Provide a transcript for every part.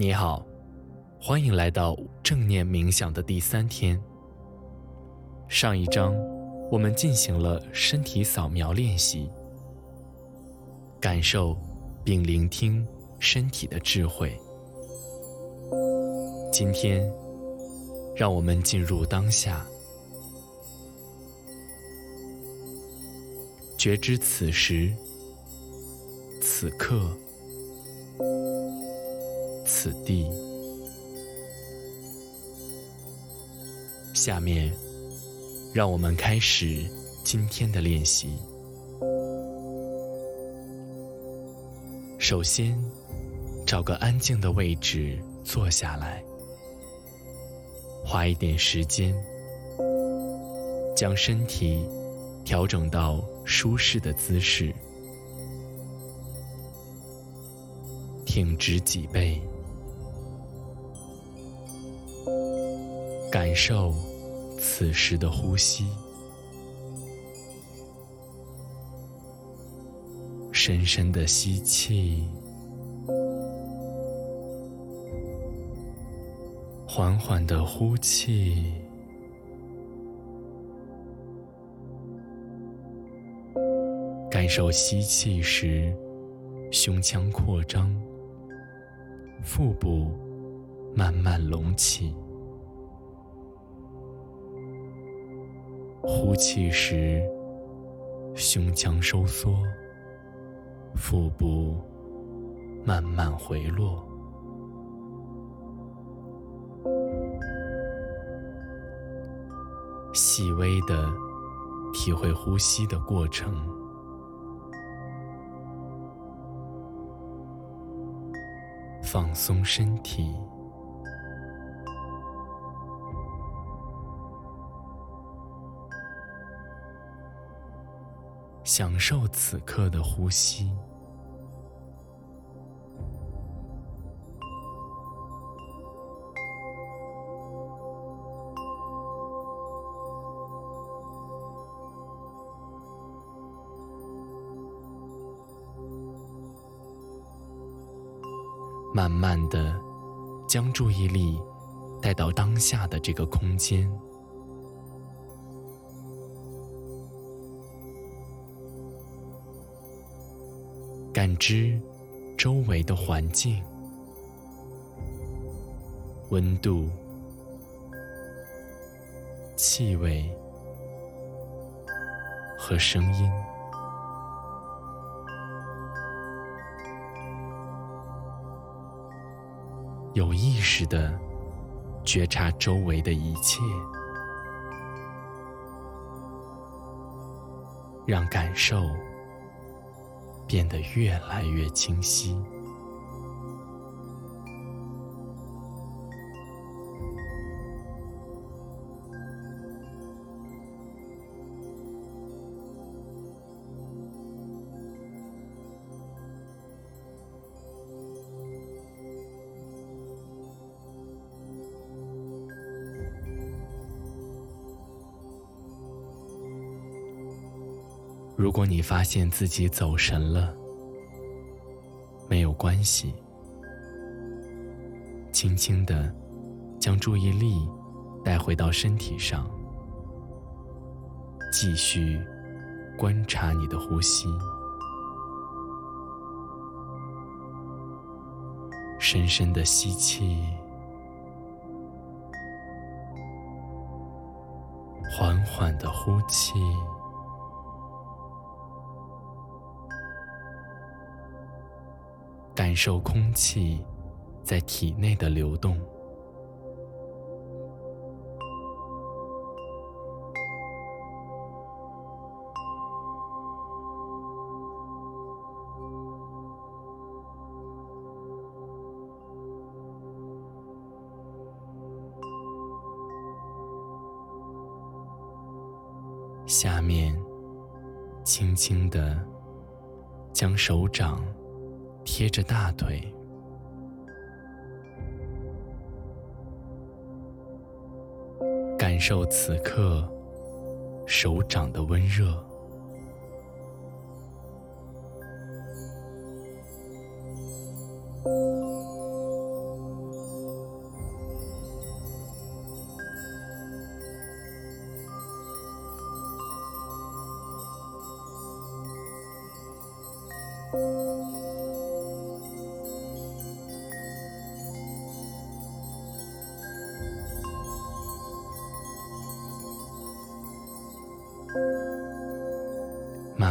你好，欢迎来到正念冥想的第三天。上一章我们进行了身体扫描练习，感受并聆听身体的智慧。今天，让我们进入当下，觉知此时此刻。此地。下面，让我们开始今天的练习。首先，找个安静的位置坐下来，花一点时间，将身体调整到舒适的姿势，挺直脊背。感受此时的呼吸，深深的吸气，缓缓的呼气，感受吸气时胸腔扩张，腹部慢慢隆起。呼气时，胸腔收缩，腹部慢慢回落。细微的体会呼吸的过程，放松身体。享受此刻的呼吸，慢慢的将注意力带到当下的这个空间。感知周围的环境、温度、气味和声音，有意识的觉察周围的一切，让感受。变得越来越清晰。如果你发现自己走神了，没有关系，轻轻的将注意力带回到身体上，继续观察你的呼吸，深深的吸气，缓缓的呼气。感受空气在体内的流动，下面轻轻的将手掌。贴着大腿。感受此刻手掌的温热。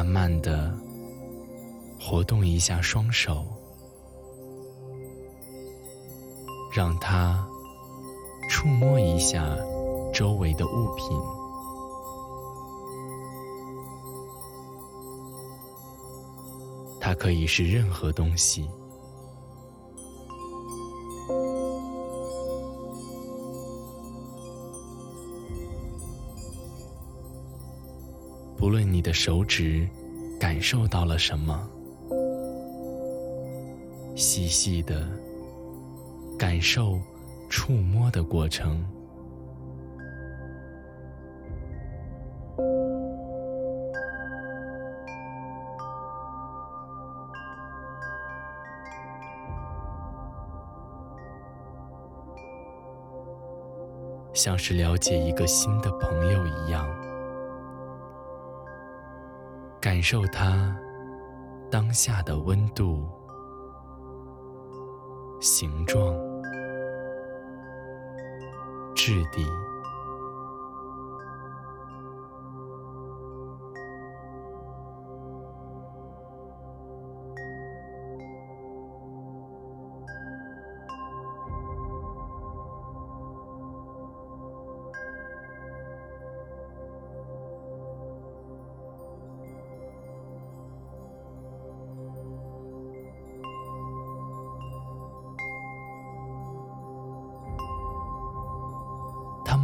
慢慢的活动一下双手，让它触摸一下周围的物品。它可以是任何东西。你的手指感受到了什么，细细的感受触摸的过程，像是了解一个新的朋友一样。感受它当下的温度、形状、质地。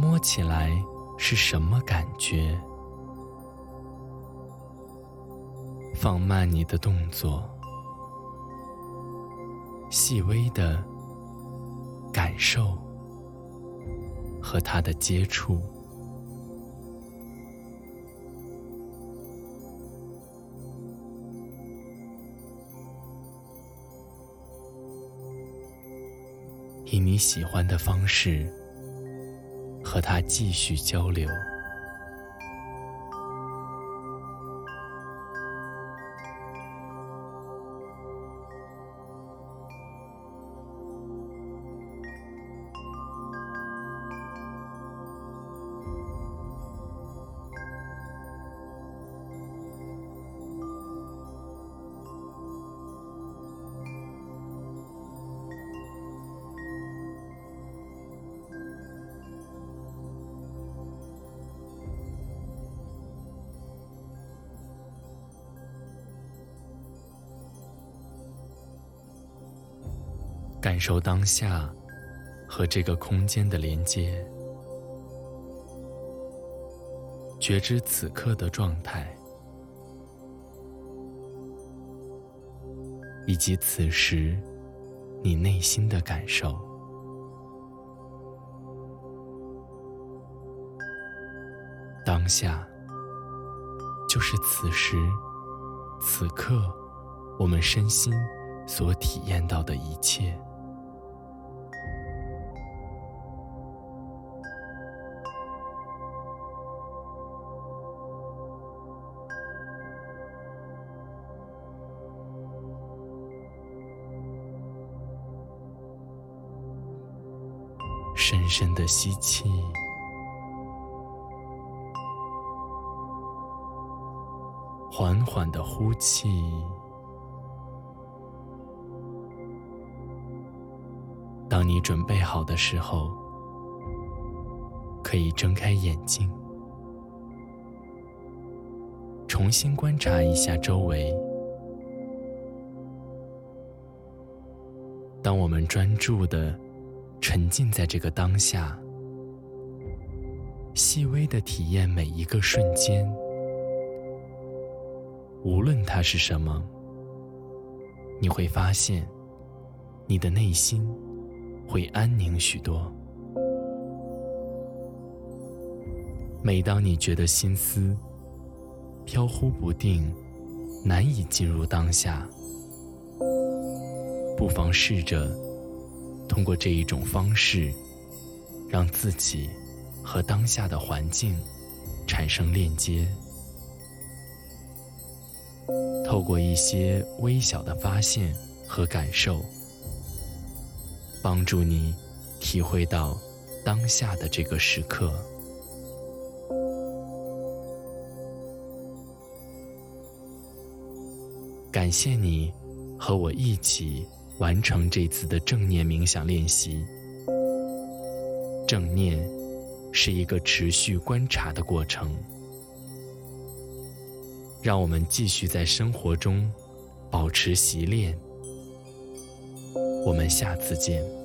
摸起来是什么感觉？放慢你的动作，细微的感受和它的接触。以你喜欢的方式。和他继续交流。感受当下和这个空间的连接，觉知此刻的状态，以及此时你内心的感受。当下就是此时此刻，我们身心所体验到的一切。深深的吸气，缓缓的呼气。当你准备好的时候，可以睁开眼睛，重新观察一下周围。当我们专注的。沉浸在这个当下，细微的体验每一个瞬间，无论它是什么，你会发现，你的内心会安宁许多。每当你觉得心思飘忽不定，难以进入当下，不妨试着。通过这一种方式，让自己和当下的环境产生链接。透过一些微小的发现和感受，帮助你体会到当下的这个时刻。感谢你和我一起完成这次的正念冥想练习。正念是一个持续观察的过程，让我们继续在生活中保持习练。我们下次见。